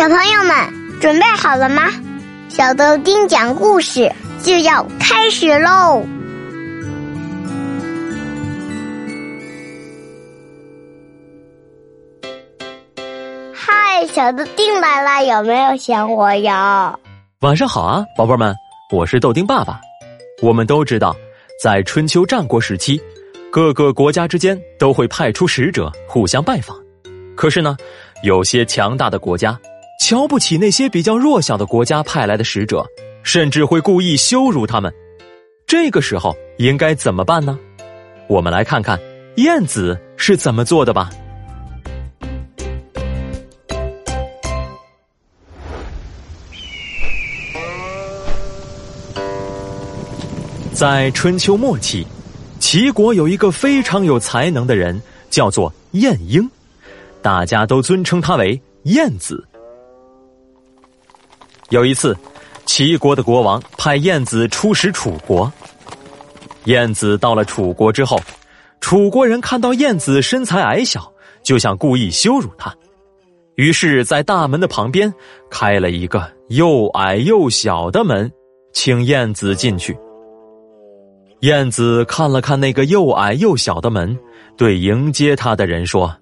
小朋友们准备好了吗？小豆丁讲故事就要开始喽！嗨，小豆丁来了，有没有想我呀？晚上好啊，宝贝们，我是豆丁爸爸。我们都知道，在春秋战国时期，各个国家之间都会派出使者互相拜访。可是呢，有些强大的国家。瞧不起那些比较弱小的国家派来的使者，甚至会故意羞辱他们。这个时候应该怎么办呢？我们来看看晏子是怎么做的吧。在春秋末期，齐国有一个非常有才能的人，叫做晏婴，大家都尊称他为晏子。有一次，齐国的国王派晏子出使楚国。晏子到了楚国之后，楚国人看到晏子身材矮小，就想故意羞辱他，于是，在大门的旁边开了一个又矮又小的门，请晏子进去。晏子看了看那个又矮又小的门，对迎接他的人说：“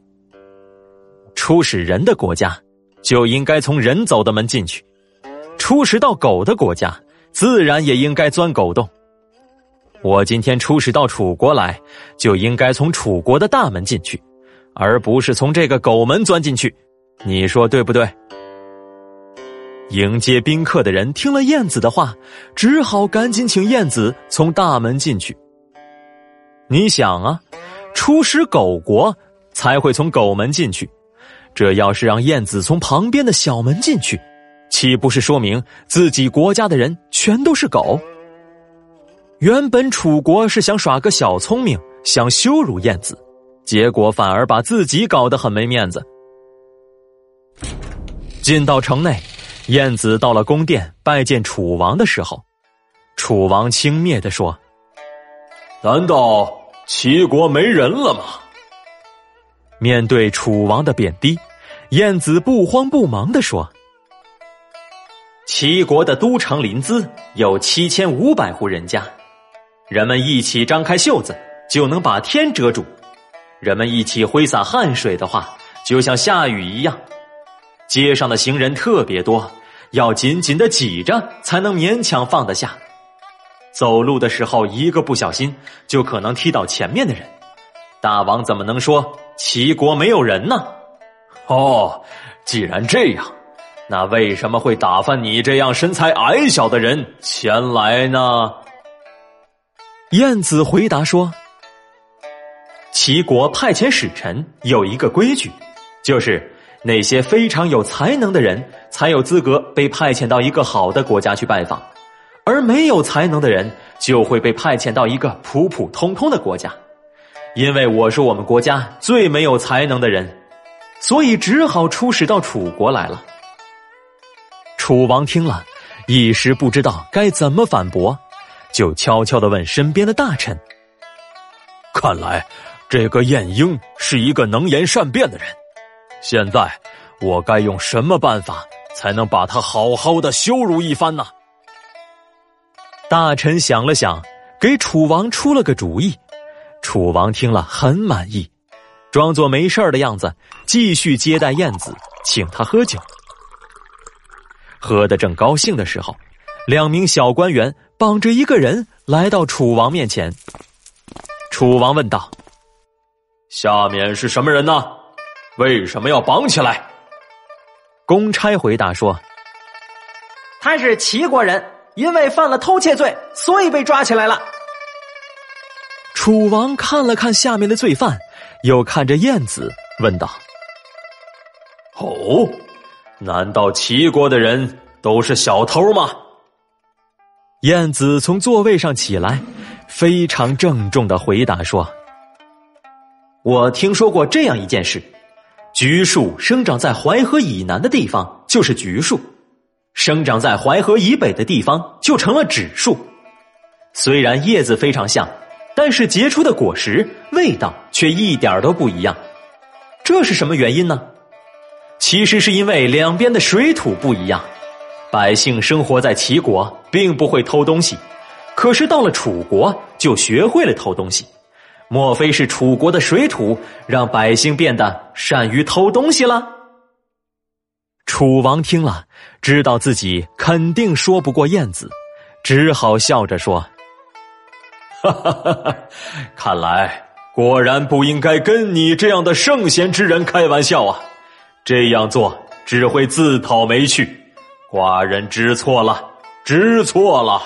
出使人的国家，就应该从人走的门进去。”出使到狗的国家，自然也应该钻狗洞。我今天出使到楚国来，就应该从楚国的大门进去，而不是从这个狗门钻进去。你说对不对？迎接宾客的人听了燕子的话，只好赶紧请燕子从大门进去。你想啊，出使狗国才会从狗门进去，这要是让燕子从旁边的小门进去。岂不是说明自己国家的人全都是狗？原本楚国是想耍个小聪明，想羞辱晏子，结果反而把自己搞得很没面子。进到城内，晏子到了宫殿拜见楚王的时候，楚王轻蔑的说：“难道齐国没人了吗？”面对楚王的贬低，晏子不慌不忙的说。齐国的都城临淄有七千五百户人家，人们一起张开袖子就能把天遮住，人们一起挥洒汗水的话，就像下雨一样。街上的行人特别多，要紧紧的挤着才能勉强放得下。走路的时候一个不小心就可能踢到前面的人。大王怎么能说齐国没有人呢？哦，既然这样。那为什么会打发你这样身材矮小的人前来呢？燕子回答说：“齐国派遣使臣有一个规矩，就是那些非常有才能的人才有资格被派遣到一个好的国家去拜访，而没有才能的人就会被派遣到一个普普通通的国家。因为我是我们国家最没有才能的人，所以只好出使到楚国来了。”楚王听了，一时不知道该怎么反驳，就悄悄的问身边的大臣：“看来这个晏婴是一个能言善辩的人，现在我该用什么办法才能把他好好的羞辱一番呢？”大臣想了想，给楚王出了个主意。楚王听了很满意，装作没事的样子，继续接待燕子，请他喝酒。喝得正高兴的时候，两名小官员绑着一个人来到楚王面前。楚王问道：“下面是什么人呢？为什么要绑起来？”公差回答说：“他是齐国人，因为犯了偷窃罪，所以被抓起来了。”楚王看了看下面的罪犯，又看着燕子，问道：“哦？”难道齐国的人都是小偷吗？燕子从座位上起来，非常郑重的回答说：“我听说过这样一件事：橘树生长在淮河以南的地方就是橘树，生长在淮河以北的地方就成了枳树。虽然叶子非常像，但是结出的果实味道却一点都不一样。这是什么原因呢？”其实是因为两边的水土不一样。百姓生活在齐国，并不会偷东西，可是到了楚国，就学会了偷东西。莫非是楚国的水土让百姓变得善于偷东西了？楚王听了，知道自己肯定说不过燕子，只好笑着说：“哈哈哈哈看来果然不应该跟你这样的圣贤之人开玩笑啊！这样做只会自讨没趣。寡人知错了，知错了。”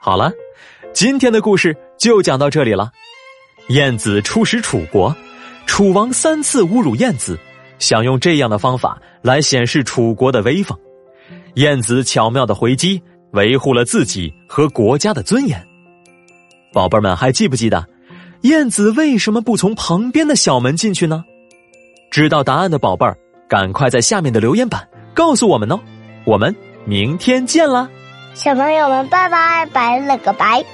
好了，今天的故事就讲到这里了。晏子出使楚国，楚王三次侮辱燕子，想用这样的方法来显示楚国的威风。燕子巧妙的回击，维护了自己和国家的尊严。宝贝们还记不记得，燕子为什么不从旁边的小门进去呢？知道答案的宝贝儿，赶快在下面的留言板告诉我们哦。我们明天见啦！小朋友们，拜拜，拜了个拜。